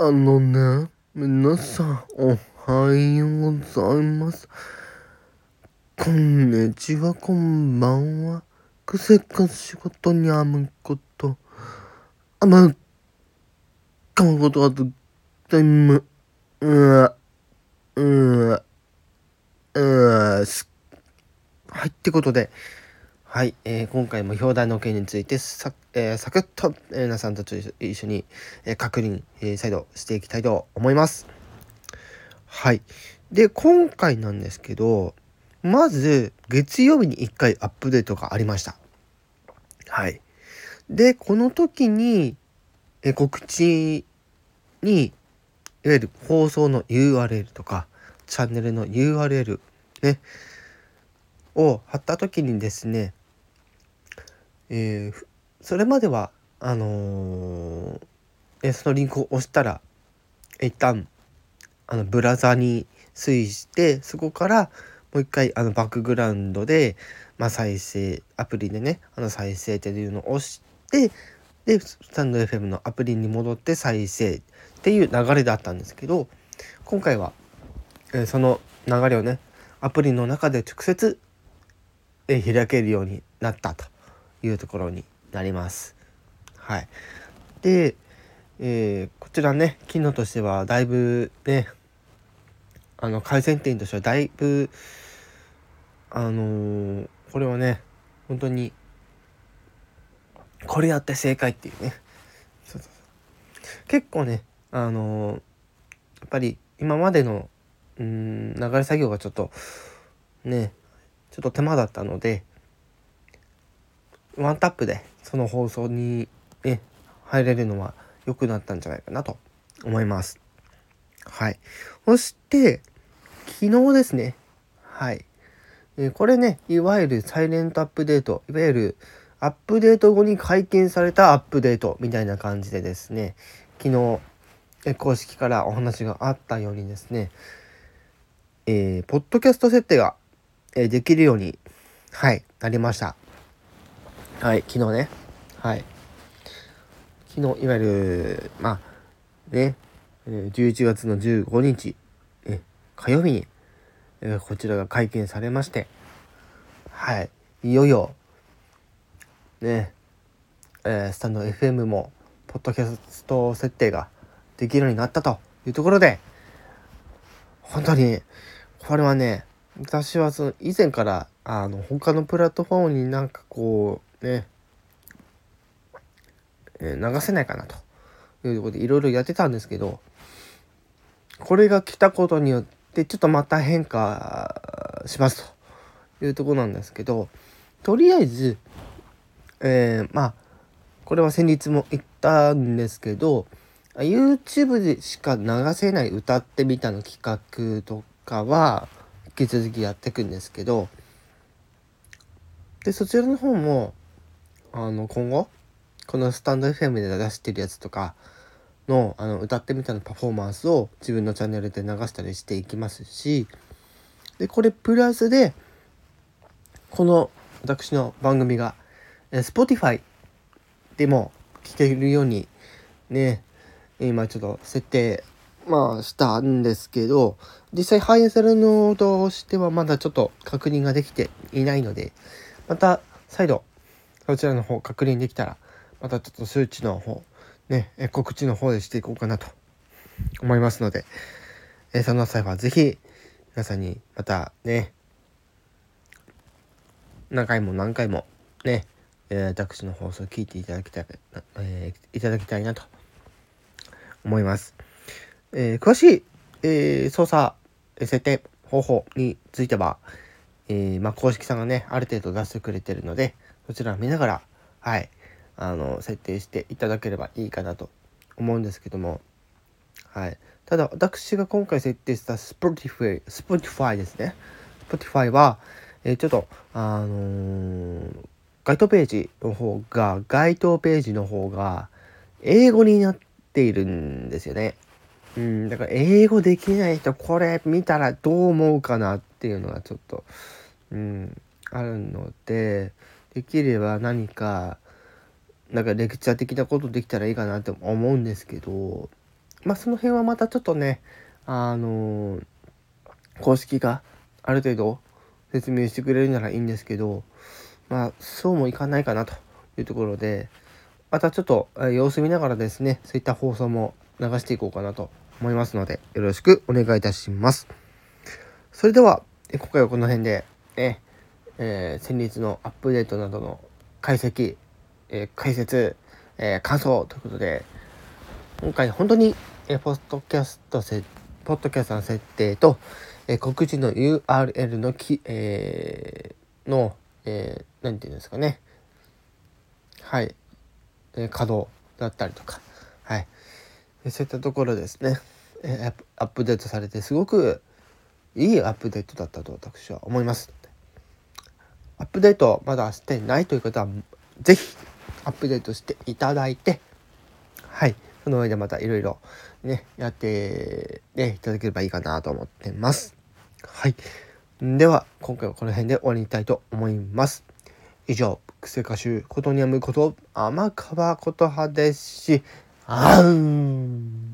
あのね、皆さん、おはようございます。こんにちは、こんばんは。くせか仕事にあむこと。あむ、かむことはと、でむ、うわ、うわ、うわ、す。はい、ってことで、はい、えー今回も表題の件についてさ,、えーサクッと、えー皆さんと一緒に、えー確認、えー再度していきたいと思います。はい。で、今回なんですけど、まず、月曜日に1回アップデートがありました。はい。で、この時に、えー告知に、いわゆる放送の URL とか、チャンネルの URL、ね、を貼った時にですね、えーそれまではあのーそのリンクを押したら一旦あのブラウザに推移してそこからもう一回あのバックグラウンドで、まあ、再生アプリでねあの再生っていうのを押してでスタンド FM のアプリに戻って再生っていう流れだったんですけど今回は、えーその流れをねアプリの中で直接、えー開けるようになったと。いうところになります。はい、で、えーこちらね機能としてはだいぶねあの改善点としてはだいぶあのーこれはね本当にこれやって正解っていうね。結構ねあのーやっぱり今までのうん流れ作業がちょっとねちょっと手間だったのでワンタップでその放送にね入れるのは良くなったんじゃないかなと思います。はい。そして昨日ですね。はい。えこれねいわゆるサイレントアップデートいわゆるアップデート後に解禁されたアップデートみたいな感じでですね昨日え公式からお話があったようにですねえーポッドキャスト設定が、えできるようにはいなりました。はい、昨日ね。はい。昨日、いわゆる、まあ、ね、11月の15日、え火曜日に、えこちらが解禁されまして、はい、いよいよ、ね、えースタンド FM も、ポッドキャスト設定ができるようになったというところで、本当に、これはね、私はその以前からあの他のプラットフォームになんかこうね、えー流せないかなと。いうところでいろいろやってたんですけどこれが来たことによってちょっとまた変化しますと。いうとこなんですけどとりあえず、えーまあこれは先日も言ったんですけど YouTube でしか流せない歌ってみたの企画とかは引き続きやっていくんですけどでそちらの方もあの今後このスタンド FM で出してるやつとかのあの歌ってみたのパフォーマンスを自分のチャンネルで流したりしていきますしでこれプラスでこの私の番組が Spotify でも聴けるようにね今ちょっと設定まあしたんですけど実際反映されるのとしてはまだちょっと確認ができていないのでまた再度そちらの方確認できたらまたちょっと数値の方ね告知の方でしていこうかなと思いますので、えその際は是非皆さんにまたね何回も何回もね、えー私の放送を聞いていただきたい、えーいただきたいなと思います。えー詳しい、えー操作、設定方法については、えーまあ、公式さんがね、ある程度出してくれてるので、そちらを見ながら、はい、あの、設定していただければいいかなと思うんですけども、はい。ただ、私が今回設定した Spotify、Spotify ですね。Spotify は、えーちょっと、あのー該当ページの方が、該当ページの方が、英語になっているんですよね。うん、だから英語できない人これ見たらどう思うかなっていうのがちょっと、うん、あるのでできれば何かなんかレクチャー的なことできたらいいかなって思うんですけどまあその辺はまたちょっとねあの公式がある程度説明してくれるならいいんですけどまあそうもいかないかなというところでまたちょっと様子見ながらですねそういった放送も流していこうかなと思いますのでよろしくお願いいたします。それでは今回はこの辺で、ええー、先日のアップデートなどの解析、えー、解説、えー、感想ということで今回本当に、えー、ポッドキャストせポッドキャストの設定と、えー、告知の URL のき、えー、の、えー、なんていうんですかね。はい、えー、稼働だったりとか。はい。そういったところですね、えー、アップデートされてすごくいいアップデートだったと私は思います。ップデートまだしてないという方は、是非アップデートしていただいて、はい、その上でまたいろいろね、やって、ね、いただければいいかなと思ってます。はい。では、今回はこの辺で終わりにたいと思います。以上、癖歌手、ことにゃむこと、天川琴葉ですし、あーん。